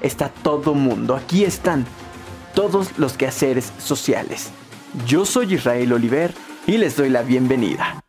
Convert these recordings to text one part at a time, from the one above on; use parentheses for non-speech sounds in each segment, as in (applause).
está todo mundo. Aquí están todos los quehaceres sociales. Yo soy Israel Oliver y les doy la bienvenida.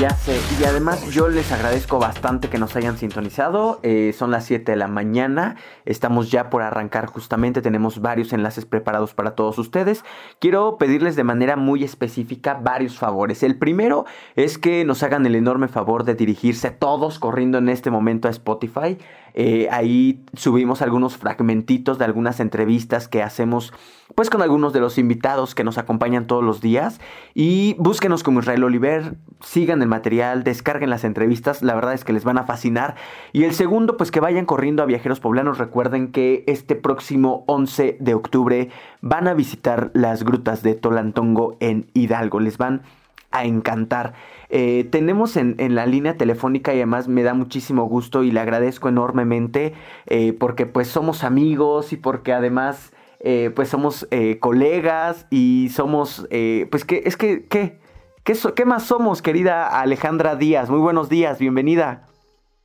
Ya sé, y además yo les agradezco bastante que nos hayan sintonizado. Eh, son las 7 de la mañana, estamos ya por arrancar justamente, tenemos varios enlaces preparados para todos ustedes. Quiero pedirles de manera muy específica varios favores. El primero es que nos hagan el enorme favor de dirigirse todos corriendo en este momento a Spotify. Eh, ahí subimos algunos fragmentitos de algunas entrevistas que hacemos pues con algunos de los invitados que nos acompañan todos los días. Y búsquenos como Israel Oliver, sigan el material, descarguen las entrevistas, la verdad es que les van a fascinar. Y el segundo, pues que vayan corriendo a Viajeros Poblanos. Recuerden que este próximo 11 de octubre van a visitar las grutas de Tolantongo en Hidalgo. Les van a encantar. Eh, tenemos en, la línea telefónica y además me da muchísimo gusto y le agradezco enormemente eh, porque pues somos amigos y porque además eh, pues somos colegas y somos pues que es que ¿qué? ¿Qué, ¿Qué más somos querida Alejandra Díaz? Muy buenos días, bienvenida.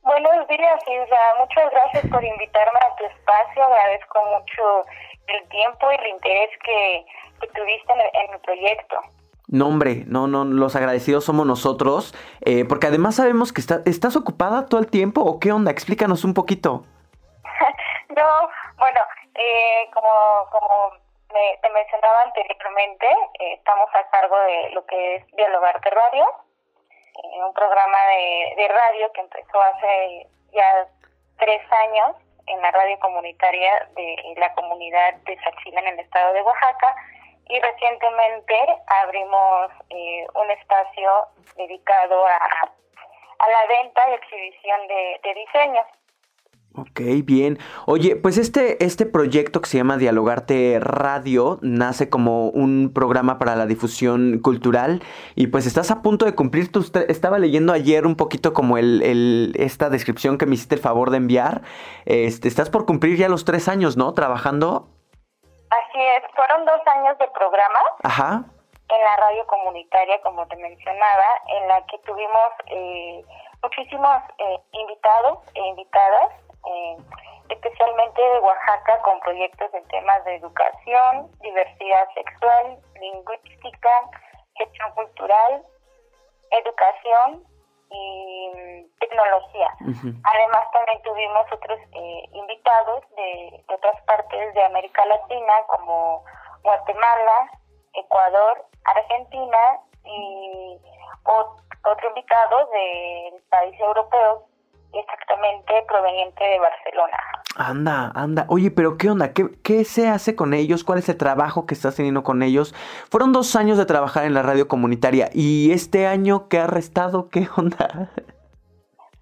Buenos días, Isra. Muchas gracias por invitarme a tu espacio. Agradezco mucho el tiempo y el interés que, tuviste en, en mi proyecto. No, hombre, no, no, los agradecidos somos nosotros, eh, porque además sabemos que estás ocupada todo el tiempo, ¿o qué onda? Explícanos un poquito. (laughs) no, bueno, eh, como, como me, te mencionaba anteriormente, eh, estamos a cargo de lo que es Dialogarte Radio, un programa de, radio que empezó hace ya tres años en la radio comunitaria de la comunidad de Sachila en el estado de Oaxaca, y recientemente abrimos eh, un espacio dedicado a, a, la venta y exhibición de, diseños. Ok, bien. Oye, pues este, este proyecto que se llama Dialogarte Radio nace como un programa para la difusión cultural y pues estás a punto de cumplir tu... Estaba leyendo ayer un poquito como el, el, esta descripción que me hiciste el favor de enviar. Este, estás por cumplir ya los tres años, ¿no? Trabajando es, fueron dos años de programa en la radio comunitaria, como te mencionaba, en la que tuvimos eh, muchísimos eh, invitados e invitadas, eh, especialmente de Oaxaca, con proyectos en temas de educación, diversidad sexual, lingüística, gestión cultural, educación y mm, tecnología. Además, también tuvimos otros eh, invitados de, otras partes de América Latina, como Guatemala, Ecuador, Argentina y otro invitado del país europeo, exactamente proveniente de Barcelona. Anda, anda. Oye, pero ¿qué onda? ¿Qué, ¿Qué, se hace con ellos? ¿Cuál es el trabajo que estás teniendo con ellos? Fueron dos años de trabajar en la radio comunitaria. ¿Y este año qué ha restado? ¿Qué onda? (laughs)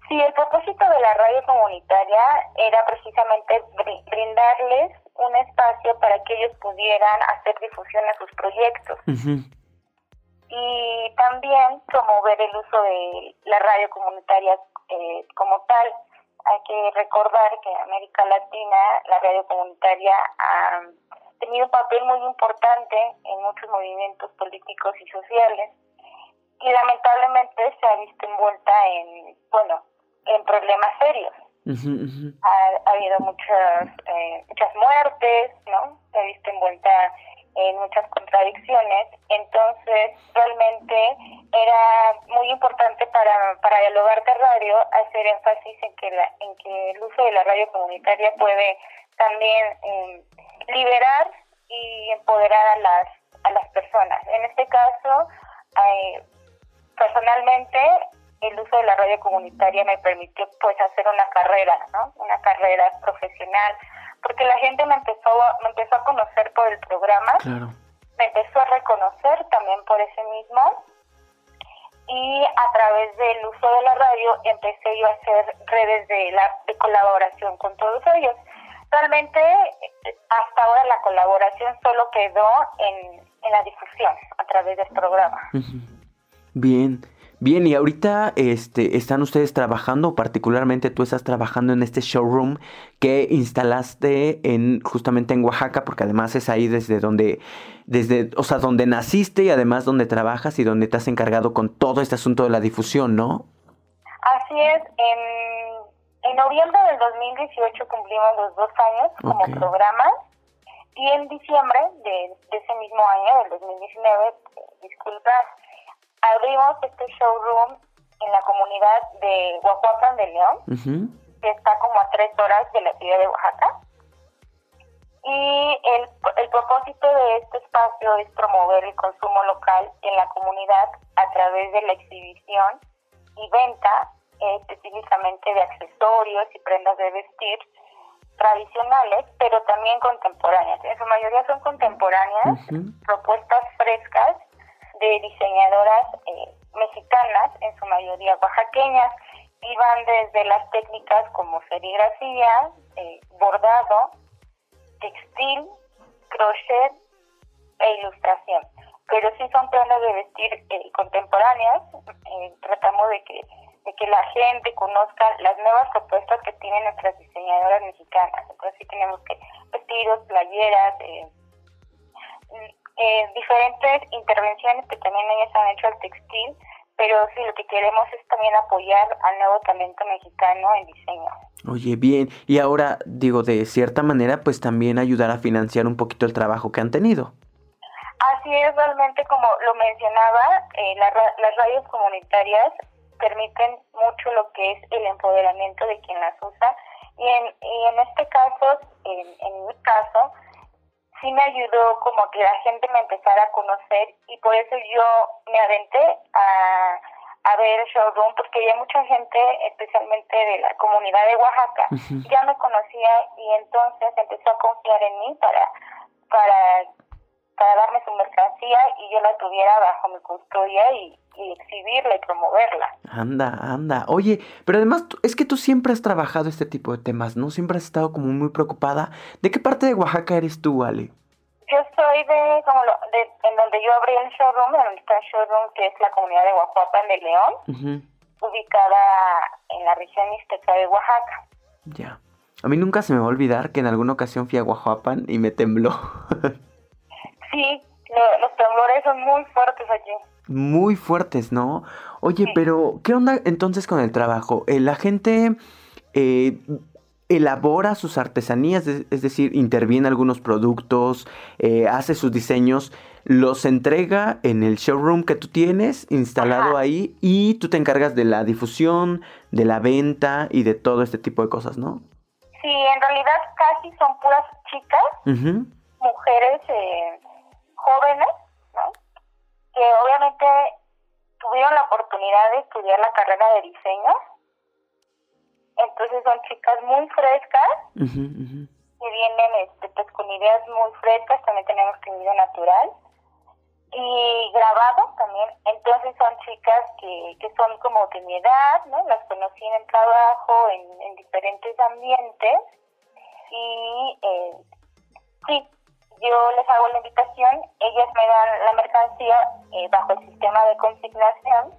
Sí, el propósito de la radio comunitaria era precisamente brindarles un espacio para que ellos pudieran hacer difusión de sus proyectos. Y también promover el uso de la radio comunitaria eh, como tal hay que recordar que en América Latina la radio comunitaria ha tenido un papel muy importante en muchos movimientos políticos y sociales y lamentablemente se ha visto envuelta en, bueno, en problemas serios. Ha, habido muchas, eh, muchas muertes, ¿no? Se ha visto envuelta en muchas contradicciones. Entonces, realmente era muy importante para, para el hogar de radio hacer énfasis en que, la, en que el uso de la radio comunitaria puede también em, liberar y empoderar a las, a las personas. En este caso, personalmente, el uso de la radio comunitaria me permitió pues hacer una carrera, ¿no? Una carrera profesional porque la gente me empezó, me empezó a conocer por el programa, me empezó a reconocer también por ese mismo, y a través del uso de la radio empecé yo a hacer redes de, la, de colaboración con todos ellos. Realmente hasta ahora la colaboración solo quedó en, en la difusión a través del programa. Bien. Bien, y ahorita este, están ustedes trabajando, particularmente tú estás trabajando en este showroom que instalaste en justamente en Oaxaca, porque además es ahí desde donde, desde, o sea, donde naciste y además donde trabajas y donde te has encargado con todo este asunto de la difusión, ¿no? Así es, en, en noviembre del 2018 cumplimos los dos años como programa y en diciembre de, de ese mismo año, del 2019, disculpa, abrimos este showroom en la comunidad de Oaxaca de León, que está como a tres horas de la ciudad de Oaxaca. Y el, el propósito de este espacio es promover el consumo local en la comunidad a través de la exhibición y venta eh, específicamente de accesorios y prendas de vestir tradicionales, pero también contemporáneas. En su mayoría son contemporáneas, propuestas frescas de diseñadoras eh, mexicanas, en su mayoría oaxaqueñas, y van desde las técnicas como serigrafía, eh, bordado, textil, crochet e ilustración. Pero sí son prendas de vestir eh, contemporáneas, tratamos de que, de que la gente conozca las nuevas propuestas que tienen nuestras diseñadoras mexicanas. Entonces sí tenemos que vestidos, playeras, eh, diferentes intervenciones que también ellas han hecho al textil, pero sí lo que queremos es también apoyar al nuevo talento mexicano en diseño. Oye, bien, y ahora digo, de cierta manera, pues también ayudar a financiar un poquito el trabajo que han tenido. Así es, realmente como lo mencionaba, eh, las radios comunitarias permiten mucho lo que es el empoderamiento de quien las usa y en, y en este caso, en, en mi caso, sí me ayudó como que la gente me empezara a conocer y por eso yo me aventé a, a ver el showroom porque ya mucha gente, especialmente de la comunidad de Oaxaca, ya me conocía y entonces empezó a confiar en mí para, para, para darme su mercancía y yo la tuviera bajo mi custodia y, y exhibirla y promoverla. Anda, anda. Oye, pero además es que tú siempre has trabajado este tipo de temas, ¿no? Siempre has estado como muy preocupada. ¿De qué parte de Oaxaca eres tú, Ale? Yo soy de, como lo, de, en donde yo abrí el showroom, en donde está el showroom, que es la comunidad de Oaxaca de León, ubicada en la región mixteca de Oaxaca. Ya. A mí nunca se me va a olvidar que en alguna ocasión fui a Oaxaca y me tembló. (laughs) sí, los temblores son muy fuertes allí muy fuertes, ¿no? Oye, pero ¿qué onda entonces con el trabajo? Eh, ¿La gente eh, elabora sus artesanías, es decir, interviene algunos productos, eh, hace sus diseños, los entrega en el showroom que tú tienes instalado ahí y tú te encargas de la difusión, de la venta y de todo este tipo de cosas, ¿no? Sí, en realidad casi son puras chicas, mujeres jóvenes que obviamente tuvieron la oportunidad de estudiar la carrera de diseño. Entonces son chicas muy frescas que vienen este, pues, con ideas muy frescas, también tenemos video natural y grabado también. Entonces son chicas que, que son como de mi edad, ¿no? Las conocí en el trabajo, en, en diferentes ambientes y eh, sí, yo les hago la invitación, ellas me dan la mercancía eh, bajo el sistema de consignación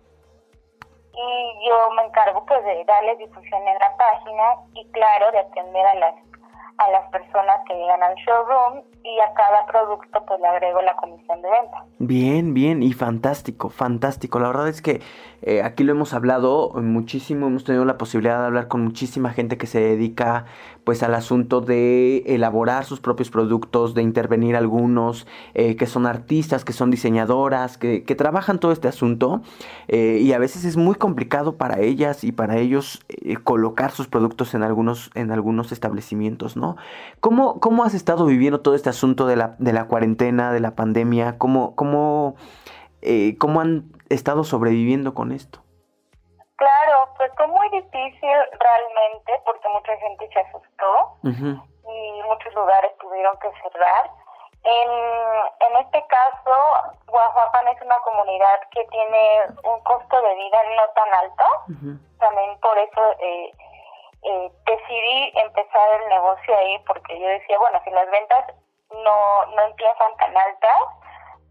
y yo me encargo pues de darles difusión en la página y claro de atender a las a las personas que llegan al showroom y a cada producto pues le agrego la comisión de venta. Bien, bien y fantástico, fantástico. La verdad es que eh, aquí lo hemos hablado muchísimo, hemos tenido la posibilidad de hablar con muchísima gente que se dedica pues al asunto de elaborar sus propios productos, de intervenir algunos, eh, que son artistas, que son diseñadoras, que, trabajan todo este asunto eh, y a veces es muy complicado para ellas y para ellos colocar sus productos en algunos, en algunos establecimientos, ¿no? ¿Cómo, ¿Cómo has estado viviendo todo este asunto de la, de la cuarentena, de la pandemia? ¿Cómo, cómo, cómo han estado sobreviviendo con esto? Claro, pues fue muy difícil realmente porque mucha gente se asustó y muchos lugares tuvieron que cerrar. En, en este caso, Guajuapan es una comunidad que tiene un costo de vida no tan alto. También por eso eh, eh, decidí empezar el negocio ahí porque yo decía, bueno, si las ventas no, no empiezan tan altas,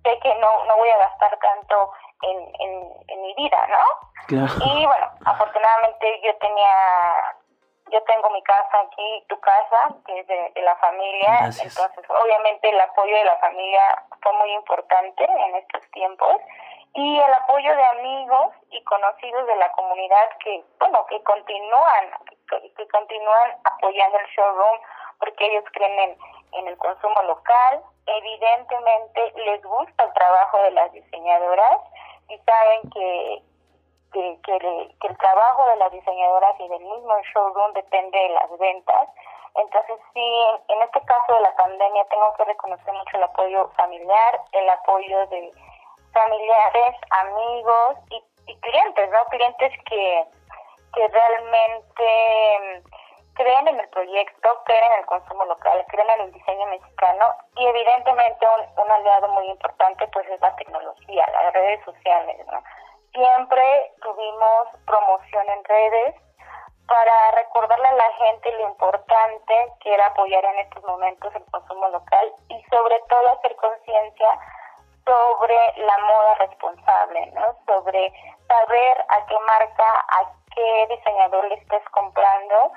sé que no, no voy a gastar tanto en, en, mi vida, ¿no? Y bueno, afortunadamente yo tenía, yo tengo mi casa aquí, tu casa, que es de, la familia, entonces obviamente el apoyo de la familia fue muy importante en estos tiempos. Y el apoyo de amigos y conocidos de la comunidad que, bueno, que continúan, que, continúan apoyando el showroom porque ellos creen en, en el consumo local, evidentemente les gusta el trabajo de las diseñadoras y saben que, que, el trabajo de las diseñadoras y del mismo showroom depende de las ventas. Entonces sí, en este caso de la pandemia tengo que reconocer mucho el apoyo familiar, el apoyo de familiares, amigos y, y clientes, ¿no? Clientes que, que realmente creen en el proyecto, creen en el consumo local, creen en el diseño mexicano y evidentemente un, aliado muy importante pues es la tecnología, las redes sociales. ¿no? Siempre tuvimos promoción en redes para recordarle a la gente lo importante que era apoyar en estos momentos el consumo local y sobre todo hacer conciencia sobre la moda responsable, ¿no? Sobre saber a qué marca, a qué diseñador le estés comprando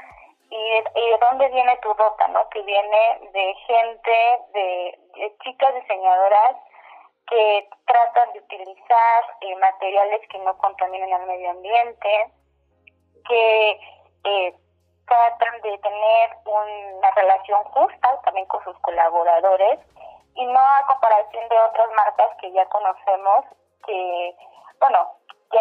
y, de dónde viene tu ropa, ¿no? Que viene de gente, de, chicas diseñadoras que tratan de utilizar eh, materiales que no contaminen al medio ambiente, que eh, tratan de tener una relación justa también con sus colaboradores y no a comparación de otras marcas que ya conocemos que, bueno, que,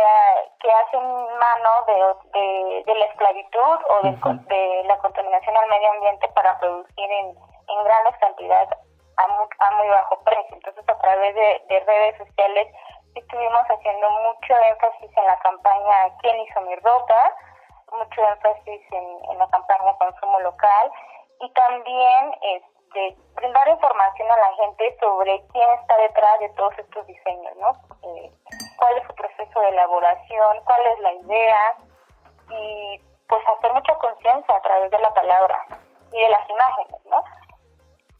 que hacen mano de, de, la esclavitud o de, la contaminación al medio ambiente para producir en, en grandes cantidades a muy, a muy bajo precio. Entonces, a través de, redes sociales estuvimos haciendo mucho énfasis en la campaña ¿Quién hizo mi ropa? Mucho énfasis en, en la campaña Consumo Local y también este, brindar información a la gente sobre quién está detrás de todos estos diseños, ¿no? Eh, cuál es su proceso de elaboración, cuál es la idea y pues hacer mucha conciencia a través de la palabra y de las imágenes, ¿no?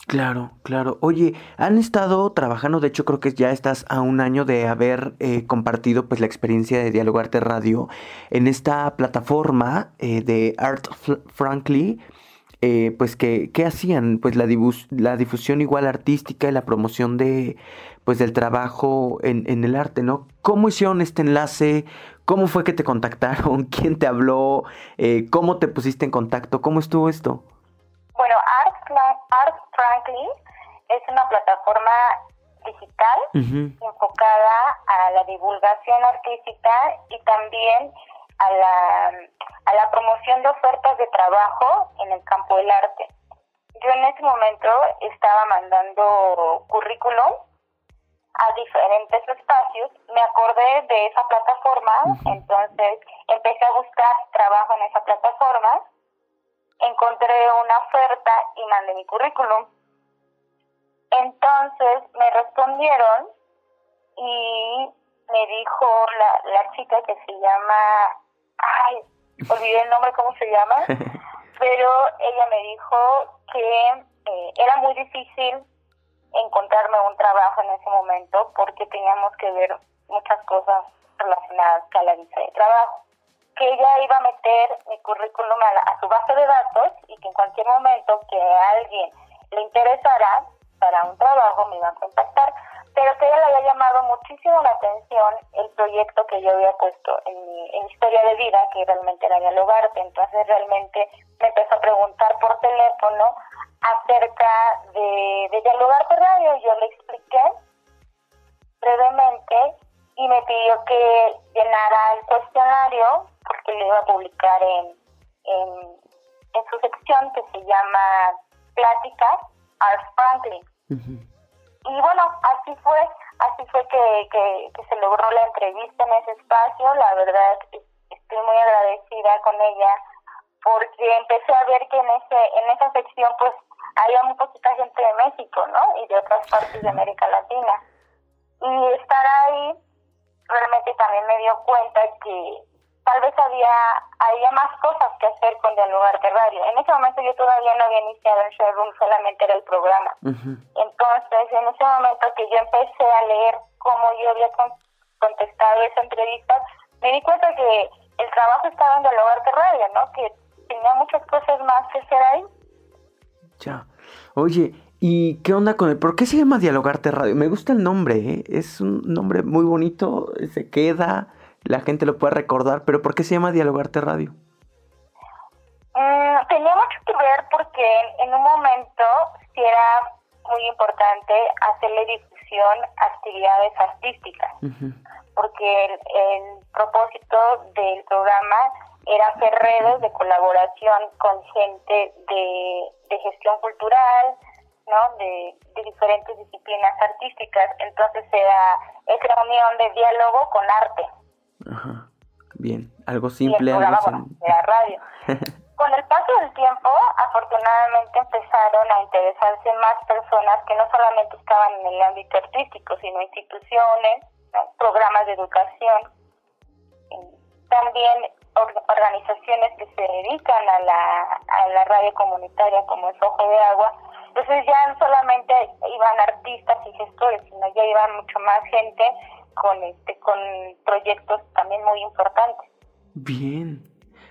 Claro, claro. Oye, han estado trabajando, de hecho creo que ya estás a un año de haber eh, compartido pues la experiencia de Dialogarte Radio en esta plataforma eh, de Art Frankly eh, pues que, ¿qué hacían? Pues la, la difusión igual artística y la promoción de, pues del trabajo en, en el arte, ¿no? ¿Cómo hicieron este enlace? ¿Cómo fue que te contactaron? (laughs) ¿Quién te habló? Eh, ¿Cómo te pusiste en contacto? ¿Cómo estuvo esto? Bueno, Art, Art Franklin es una plataforma digital enfocada a la divulgación artística y también a la, a la promoción de ofertas de trabajo en el campo del arte. Yo en ese momento estaba mandando currículum a diferentes espacios, me acordé de esa plataforma, entonces empecé a buscar trabajo en esa plataforma, encontré una oferta y mandé mi currículum. Entonces me respondieron y me dijo la, la chica que se llama ay, olvidé el nombre, ¿cómo se llama? (laughs) Pero ella me dijo que eh, era muy difícil encontrarme un trabajo en ese momento porque teníamos que ver muchas cosas relacionadas con la visa de trabajo. Que ella iba a meter mi currículum a, a su base de datos y que en cualquier momento que a alguien le interesara para un trabajo me iba a contactar pero que ella le había llamado muchísimo la atención el proyecto que yo había puesto en mi, historia de vida, que realmente era dialogarte. Entonces realmente me empezó a preguntar por teléfono acerca de, de dialogarte radio. Yo le expliqué brevemente y me pidió que llenara el cuestionario porque le iba a publicar en, en, su sección que se llama Pláticas Art Franklin. Y bueno, así fue, así fue que, que, se logró la entrevista en ese espacio. La verdad, estoy muy agradecida con ella porque empecé a ver que en ese en esa sección pues había muy poquita gente de México, ¿no? Y de otras partes de América Latina. Y estar ahí realmente también me dio cuenta que tal vez había, había más cosas que hacer con Dialogarte Radio. En ese momento yo todavía no había iniciado el showroom, solamente era el programa. Entonces, en ese momento que yo empecé a leer cómo yo había contestado esa entrevista, me di cuenta que el trabajo estaba en Dialogarte Radio, ¿no? Que tenía muchas cosas más que hacer ahí. Ya. Oye, ¿y qué onda con el... ¿Por qué se llama Dialogarte Radio? Me gusta el nombre, ¿eh? Es un nombre muy bonito, se queda la gente lo puede recordar, pero ¿por qué se llama Dialogarte Radio? Mm, tenía mucho que ver porque en un momento sí era muy importante hacerle difusión a actividades artísticas, porque el, propósito del programa era hacer redes de colaboración con gente de, gestión cultural, ¿no? De, diferentes disciplinas artísticas. Entonces era esa unión de diálogo con arte. Ajá. Bien, algo simple. Y la radio. (laughs) Con el paso del tiempo, afortunadamente empezaron a interesarse más personas que no solamente estaban en el ámbito artístico, sino instituciones, programas de educación, también organizaciones que se dedican a la, a la radio comunitaria como el Ojo de Agua. Entonces ya no solamente iban artistas y gestores, sino ya iban mucho más gente con este con proyectos también muy importantes. Bien.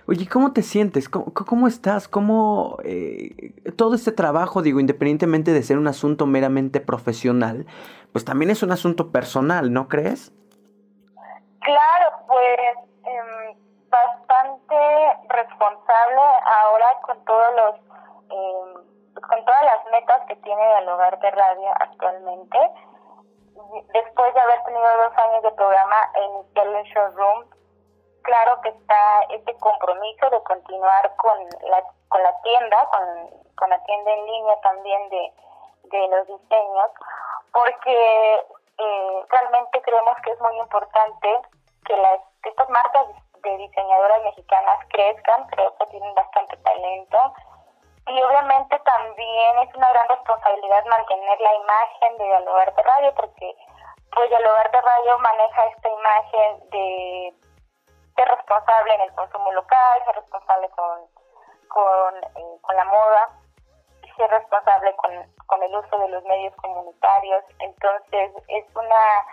Oye, ¿cómo te sientes? ¿Cómo, cómo estás? ¿Cómo eh, todo este trabajo, digo, independientemente de ser un asunto meramente profesional, pues también es un asunto personal, ¿no crees? Claro, pues em, bastante responsable ahora con todos los em, con todas las metas que tiene el hogar de radio actualmente después de haber tenido dos años de programa en el Showroom, claro que está este compromiso de continuar con la, con la tienda, con, con la tienda en línea también de, de los diseños, porque eh, realmente creemos que es muy importante que, las, que estas marcas de diseñadoras mexicanas crezcan, creo que tienen bastante talento y obviamente también es una gran responsabilidad mantener la imagen de Dialogar de Radio, porque pues Dialogar de Radio maneja esta imagen de ser responsable en el consumo local, ser responsable con, con, eh, con la moda, ser responsable con, con el uso de los medios comunitarios. Entonces es una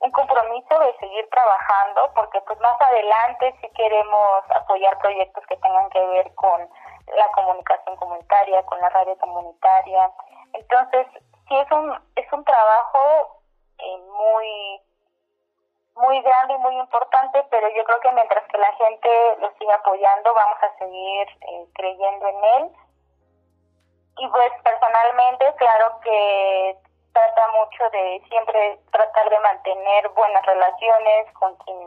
un compromiso de seguir trabajando porque pues más adelante si queremos apoyar proyectos que tengan que ver con la comunicación comunitaria, con la radio comunitaria. Entonces, sí es un, es un trabajo eh, muy muy grande y muy importante, pero yo creo que mientras que la gente lo siga apoyando, vamos a seguir eh, creyendo en él. Y pues personalmente, claro que trata mucho de siempre tratar de mantener buenas relaciones con quien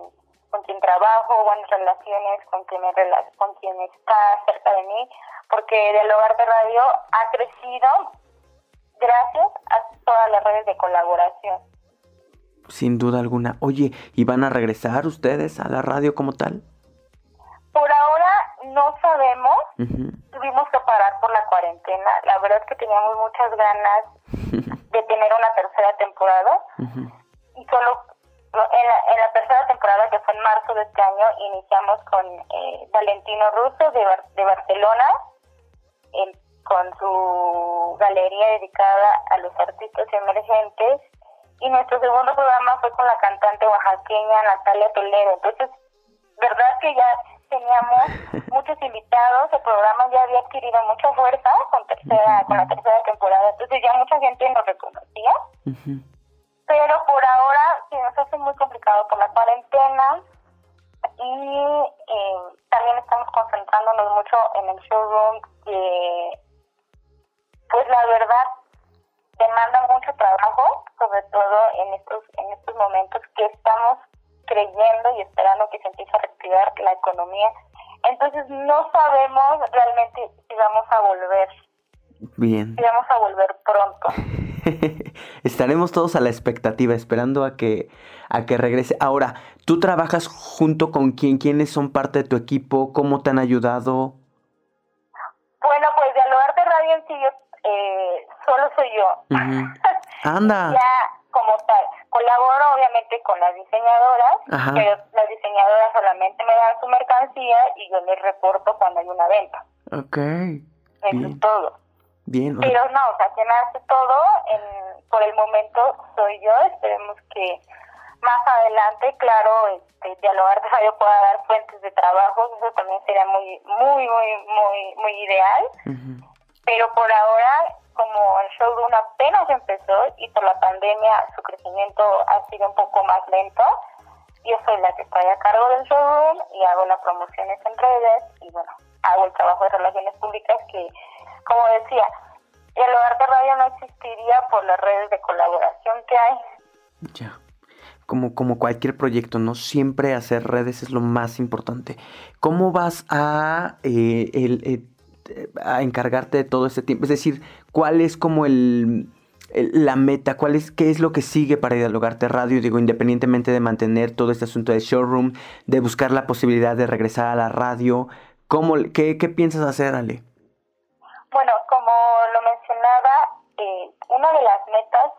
con quien trabajo, buenas relaciones, con quien, me con quien está cerca de mí, porque del hogar de radio ha crecido gracias a todas las redes de colaboración. Sin duda alguna. Oye, ¿y van a regresar ustedes a la radio como tal? Por ahora no sabemos. Tuvimos que parar por la cuarentena. La verdad es que teníamos muchas ganas (laughs) de tener una tercera temporada. Y solo en la, tercera temporada, que fue en marzo de este año, iniciamos con eh, Valentino Russo de, de Barcelona, con su galería dedicada a los artistas emergentes. Y nuestro segundo programa fue con la cantante oaxaqueña Natalia Toledo. Entonces, verdad que ya teníamos (laughs) muchos invitados, el programa ya había adquirido mucha fuerza con tercera con la tercera temporada, entonces ya mucha gente nos reconocía. Pero por ahora se nos hace muy complicado por la cuarentena y eh, también estamos concentrándonos mucho en el showroom que pues la verdad demanda mucho trabajo sobre todo en estos en estos momentos que estamos creyendo y esperando que se empiece a reactivar la economía entonces no sabemos realmente si vamos a volver Bien. Y vamos a volver pronto. (laughs) Estaremos todos a la expectativa, esperando a que, a que regrese. Ahora, ¿tú trabajas junto con quién? ¿Quiénes son parte de tu equipo? ¿Cómo te han ayudado? Bueno, pues de lugar de radio en sí, yo, eh, solo soy yo. (laughs) Anda. ya como tal, colaboro obviamente con las diseñadoras, pero las diseñadoras solamente me dan su mercancía y yo les reporto cuando hay una venta. Ok. Eso es todo. Bien. Pero no, o sea, quien hace todo, en, por el momento soy yo. Esperemos que más adelante, claro, este, dialogar (laughs) de radio pueda dar fuentes de trabajo. Eso también sería muy, muy, muy, muy, muy ideal. Pero por ahora, como el showroom apenas empezó y por la pandemia su crecimiento ha sido un poco más lento, yo soy la que estoy a cargo del showroom y hago las promociones en redes y bueno, hago el trabajo de relaciones públicas que como decía, el hogar de radio no existiría por las redes de colaboración que hay. Ya. Como, como cualquier proyecto, ¿no? Siempre hacer redes es lo más importante. ¿Cómo vas a, eh, el, eh, a encargarte de todo este tiempo? Es decir, ¿cuál es como el, la meta? ¿Cuál es, ¿Qué es lo que sigue para dialogarte radio? Digo, independientemente de mantener todo este asunto de showroom, de buscar la posibilidad de regresar a la radio, ¿cómo, qué, qué piensas hacer, Ale? Bueno, como lo mencionaba, eh, una de las metas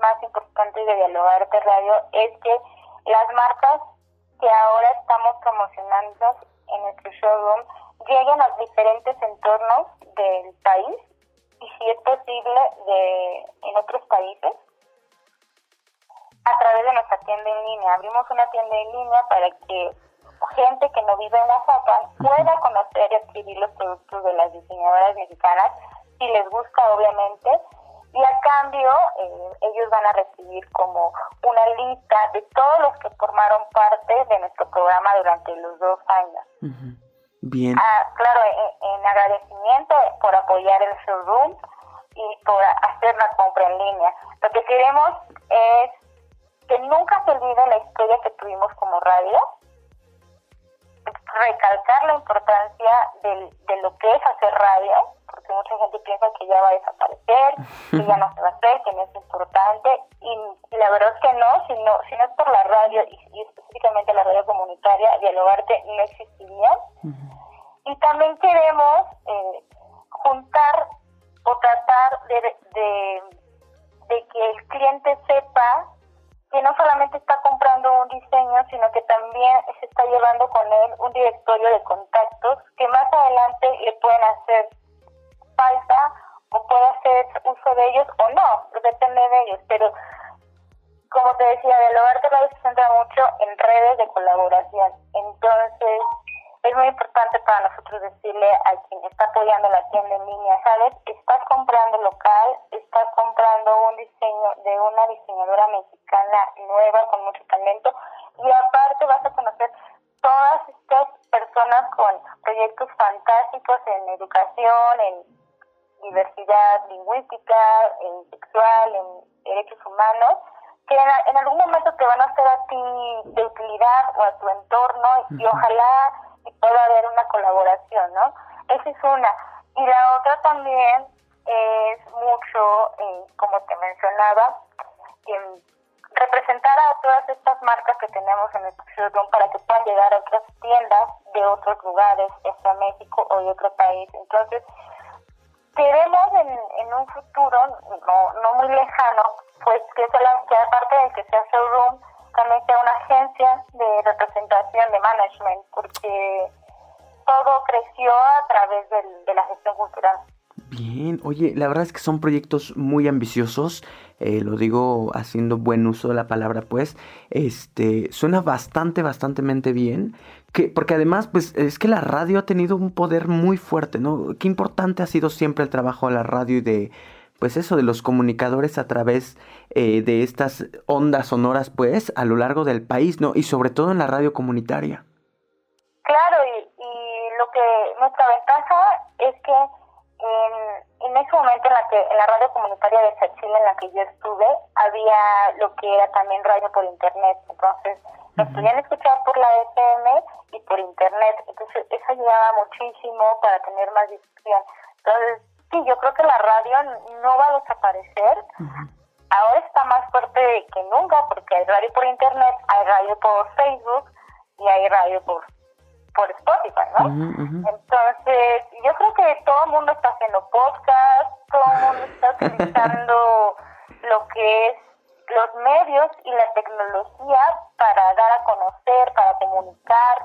más importantes de Dialogar de Radio es que las marcas que ahora estamos promocionando en nuestro showroom lleguen a diferentes entornos del país y si es posible de en otros países a través de nuestra tienda en línea. Abrimos una tienda en línea para que gente que no vive en Oaxaca pueda conocer y adquirir los productos de las diseñadoras mexicanas, si les gusta obviamente, y a cambio eh, ellos van a recibir como una lista de todos los que formaron parte de nuestro programa durante los dos años. Bien. Ah, claro, en, agradecimiento por apoyar el showroom y por hacer la compra en línea. Lo que queremos es que nunca se olvide la historia que tuvimos como radio, recalcar la importancia de lo que es hacer radio, porque mucha gente piensa que ya va a desaparecer, que ya no se va a hacer, que no es importante, y, la verdad es que no, si no, si no es por la radio, y, específicamente la radio comunitaria, Dialogarte no existiría. Y también queremos eh, juntar o tratar de, de, de que el cliente sepa que no solamente está comprando un diseño, sino que también se está llevando con él un directorio de contactos que más adelante le pueden hacer falta o puede hacer uso de ellos o no, depende de ellos, pero como te decía, el hogar de se centra mucho en redes de colaboración, entonces es muy importante para nosotros decirle a quien está apoyando la tienda en línea, ¿sabes? Estás comprando local, estás comprando un diseño de una diseñadora mexicana nueva con mucho talento y aparte vas a conocer todas estas personas con proyectos fantásticos en educación, en diversidad lingüística, en sexual, en derechos humanos, que en, algún momento te van a hacer a ti de utilidad o a tu entorno y ojalá y pueda haber una colaboración, ¿no? Esa es una. Y la otra también es mucho, eh, como te mencionaba, representar a todas estas marcas que tenemos en el showroom para que puedan llegar a otras tiendas de otros lugares, sea México o de otro país. Entonces, queremos en, en un futuro, no, no muy lejano, pues que, que aparte de que sea showroom, también sea una agencia de representación de management, porque todo creció a través de la gestión cultural. Bien, oye, la verdad es que son proyectos muy ambiciosos, eh, lo digo haciendo buen uso de la palabra, pues, este, suena bastante, bastantemente bien, que, porque además, pues, es que la radio ha tenido un poder muy fuerte, ¿no? Qué importante ha sido siempre el trabajo de la radio y de, pues eso, de los comunicadores a través eh, de estas ondas sonoras, pues, a lo largo del país, ¿no? Y sobre todo en la radio comunitaria. Claro, y, y lo que nuestra ventaja es que en, en ese momento en la que en la radio comunitaria de Chile en la que yo estuve había lo que era también radio por internet entonces nos podían escuchar por la FM y por internet entonces eso ayudaba muchísimo para tener más difusión entonces sí, yo creo que la radio no va a desaparecer. Ahora está más fuerte que nunca porque hay radio por internet, hay radio por Facebook y hay radio por por Spotify, ¿no? Entonces, yo creo que todo el mundo está haciendo podcast, todo el mundo está (laughs) utilizando lo que es los medios y la tecnología para dar a conocer, para comunicar,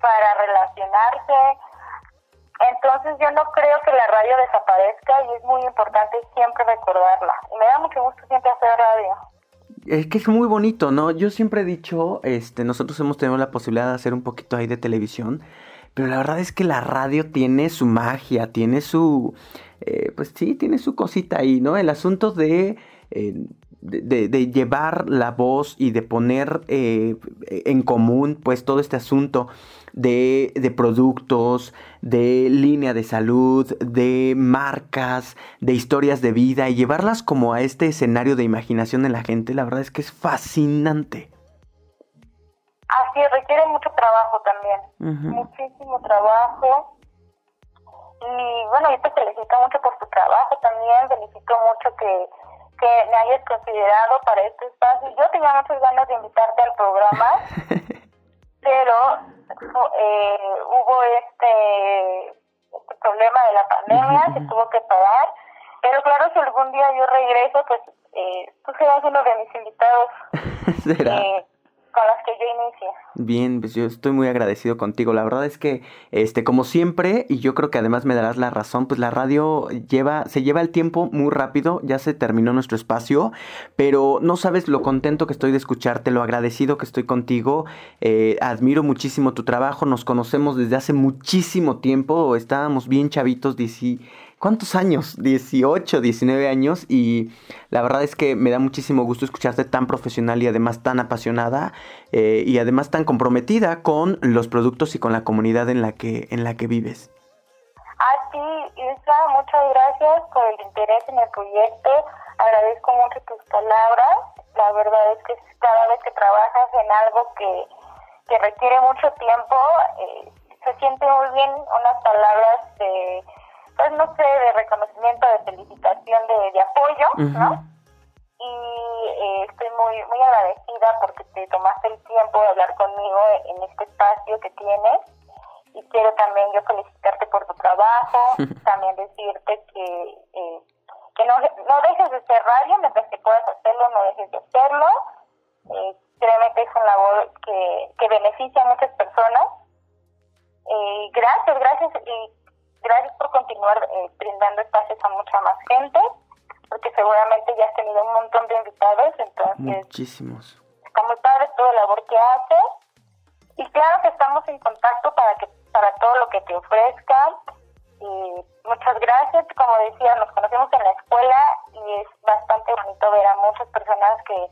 para relacionarse. Entonces yo no creo que la radio desaparezca y es muy importante siempre recordarla. Y me da mucho gusto siempre hacer radio. Es que es muy bonito, ¿no? Yo siempre he dicho, este, nosotros hemos tenido la posibilidad de hacer un poquito ahí de televisión, pero la verdad es que la radio tiene su magia, tiene su, eh, pues sí, tiene su cosita ahí, ¿no? El asunto de eh, de, llevar la voz y de poner eh, en común pues todo este asunto de, de, productos, de línea de salud, de marcas, de historias de vida y llevarlas como a este escenario de imaginación de la gente, la verdad es que es fascinante. Así requiere mucho trabajo también, muchísimo trabajo. Y bueno, yo te felicito mucho por tu trabajo también, felicito mucho que que me hayas considerado para este espacio. Yo tenía muchas ganas de invitarte al programa, (laughs) pero eh, hubo este, este, problema de la pandemia, se tuvo que pagar. Pero claro, si algún día yo regreso, pues eh, tú serás uno de mis invitados. (laughs) ¿Será? Eh, con las que yo inicie. Bien, pues yo estoy muy agradecido contigo. La verdad es que, este, como siempre, y yo creo que además me darás la razón, pues la radio lleva, se lleva el tiempo muy rápido, ya se terminó nuestro espacio, pero no sabes lo contento que estoy de escucharte, lo agradecido que estoy contigo. Eh, admiro muchísimo tu trabajo, nos conocemos desde hace muchísimo tiempo, estábamos bien chavitos, dici ¿cuántos años? 18, 19 años y la verdad es que me da muchísimo gusto escucharte tan profesional y además tan apasionada eh, y además tan comprometida con los productos y con la comunidad en la que, en la que vives. Ah, sí, Isla, muchas gracias por el interés en el proyecto. Agradezco mucho tus palabras. La verdad es que cada vez que trabajas en algo que, que requiere mucho tiempo, eh, se siente muy bien unas palabras de pues no sé, de reconocimiento, de felicitación, de, apoyo, ¿no? Y eh, estoy muy muy agradecida porque te tomaste el tiempo de hablar conmigo en este espacio que tienes. Y quiero también yo felicitarte por tu trabajo, (laughs) también decirte que, eh, que no, no dejes de ser radio, mientras que puedas hacerlo, no dejes de hacerlo. Eh, créeme que es una labor que, que beneficia a muchas personas. Eh, gracias, gracias. Y gracias por continuar eh, brindando espacios a mucha más gente, porque seguramente ya has tenido un montón de invitados, entonces... Muchísimos. Está muy padre toda la labor que haces. Y claro que estamos en contacto para que para todo lo que te ofrezcan. Y muchas gracias. Como decía, nos conocemos en la escuela y es bastante bonito ver a muchas personas que,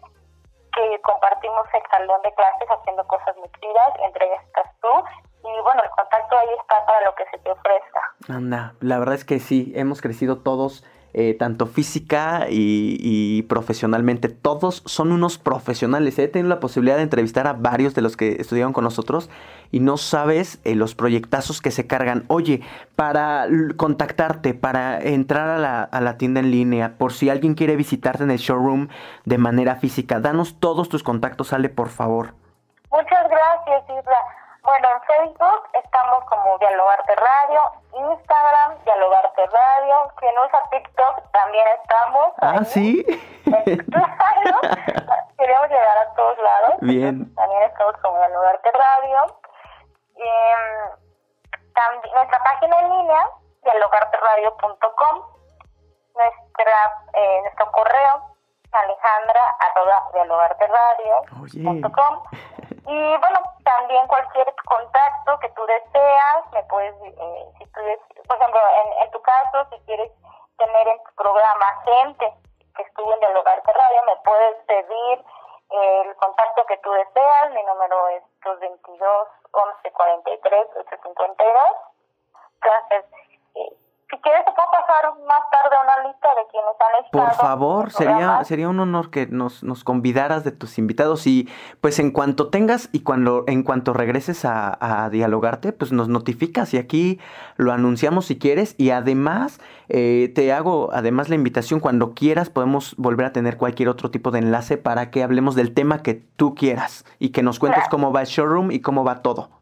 que compartimos el salón de clases haciendo cosas muy chidas. Entre ellas estás tú y bueno, el contacto ahí está para lo que se te ofrezca. Anda, la verdad es que sí, hemos crecido todos. Eh, tanto física y, profesionalmente. Todos son unos profesionales. He tenido la posibilidad de entrevistar a varios de los que estudiaron con nosotros y no sabes eh, los proyectazos que se cargan. Oye, para contactarte, para entrar a la, a la, tienda en línea, por si alguien quiere visitarte en el showroom de manera física, danos todos tus contactos, sale por favor. Muchas gracias, Isla. Bueno, en Facebook estamos como Dialogarte Radio, Instagram Dialogarte Radio, no usa TikTok también estamos. Ah, sí. (laughs) claro, queremos llegar a todos lados. Bien. También estamos como Dialogarte Radio. Em, también, nuestra página en línea, dialogarteradio.com, nuestra, eh, nuestro correo, alejandra arroba dialogarteradio.com. Y bueno, también cualquier contacto que tú deseas, me puedes, eh, si tú, por ejemplo, en, en tu caso, si quieres tener en tu programa gente que estuvo en el hogar de radio, me puedes pedir el contacto que tú deseas. Mi número es 222 11 43 852. Entonces, eh, si quieres, te puedo pasar más tarde una lista de quienes han estado. Por favor, sería, sería un honor que nos, nos convidaras de tus invitados y pues en cuanto tengas y cuando en cuanto regreses a, a dialogarte, pues nos notificas y aquí lo anunciamos si quieres y además eh, te hago además la invitación cuando quieras podemos volver a tener cualquier otro tipo de enlace para que hablemos del tema que tú quieras y que nos cuentes cómo va el showroom y cómo va todo.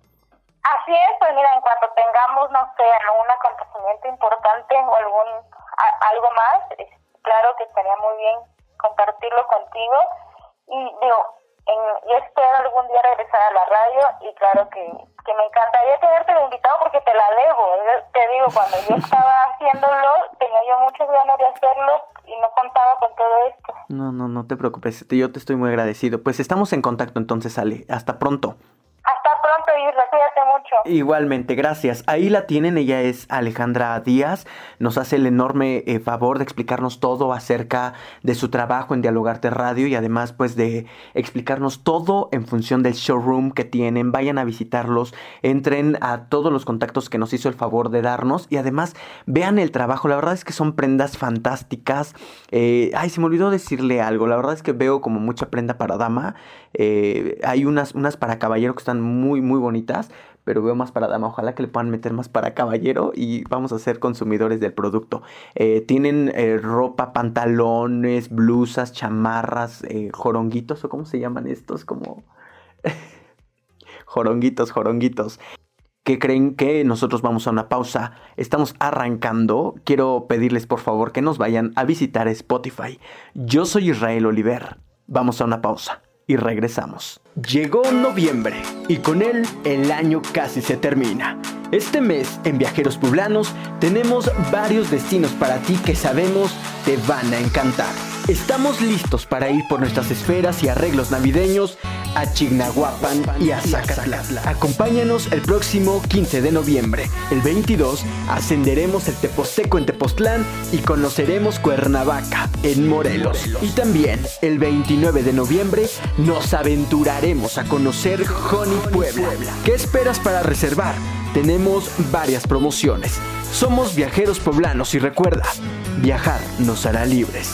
Así es, pues mira, en cuanto tengamos, no sé, algún acontecimiento importante o algún algo más, claro que estaría muy bien compartirlo contigo. Y digo, en, yo espero algún día regresar a la radio y claro que, que me encantaría tenerte invitado porque te la debo. te digo, cuando yo (laughs) estaba haciéndolo, tenía yo muchas ganas de hacerlo y no contaba con todo esto. No, no, no te preocupes, yo te estoy muy agradecido. Pues estamos en contacto entonces, Ale. Hasta pronto. Igualmente, gracias. Ahí la tienen, ella es Alejandra Díaz. Nos hace el enorme eh, favor de explicarnos todo acerca de su trabajo en Dialogarte Radio y además pues de explicarnos todo en función del showroom que tienen. Vayan a visitarlos, entren a todos los contactos que nos hizo el favor de darnos y además vean el trabajo. La verdad es que son prendas fantásticas. Eh, ay, se me olvidó decirle algo. La verdad es que veo como mucha prenda para dama. Eh, hay unas, unas para caballero que están muy, muy bonitas, pero veo más para dama. Ojalá que le puedan meter más para caballero y vamos a ser consumidores del producto. Eh, tienen eh, ropa, pantalones, blusas, chamarras, eh, joronguitos, o cómo se llaman estos, como... (laughs) joronguitos, joronguitos. ¿Qué creen que nosotros vamos a una pausa? Estamos arrancando. Quiero pedirles por favor que nos vayan a visitar Spotify. Yo soy Israel Oliver. Vamos a una pausa y regresamos. Llegó noviembre y con él el año casi se termina. Este mes en Viajeros Poblanos tenemos varios destinos para ti que sabemos te van a encantar. Estamos listos para ir por nuestras esferas y arreglos navideños a Chignahuapan y a Zacatlán. Acompáñanos el próximo 15 de noviembre. El 22 ascenderemos el Teposteco en Tepoztlán y conoceremos Cuernavaca en Morelos. Y también el 29 de noviembre nos aventuraremos a conocer Joni Puebla. ¿Qué esperas para reservar? Tenemos varias promociones. Somos viajeros poblanos y recuerda, viajar nos hará libres.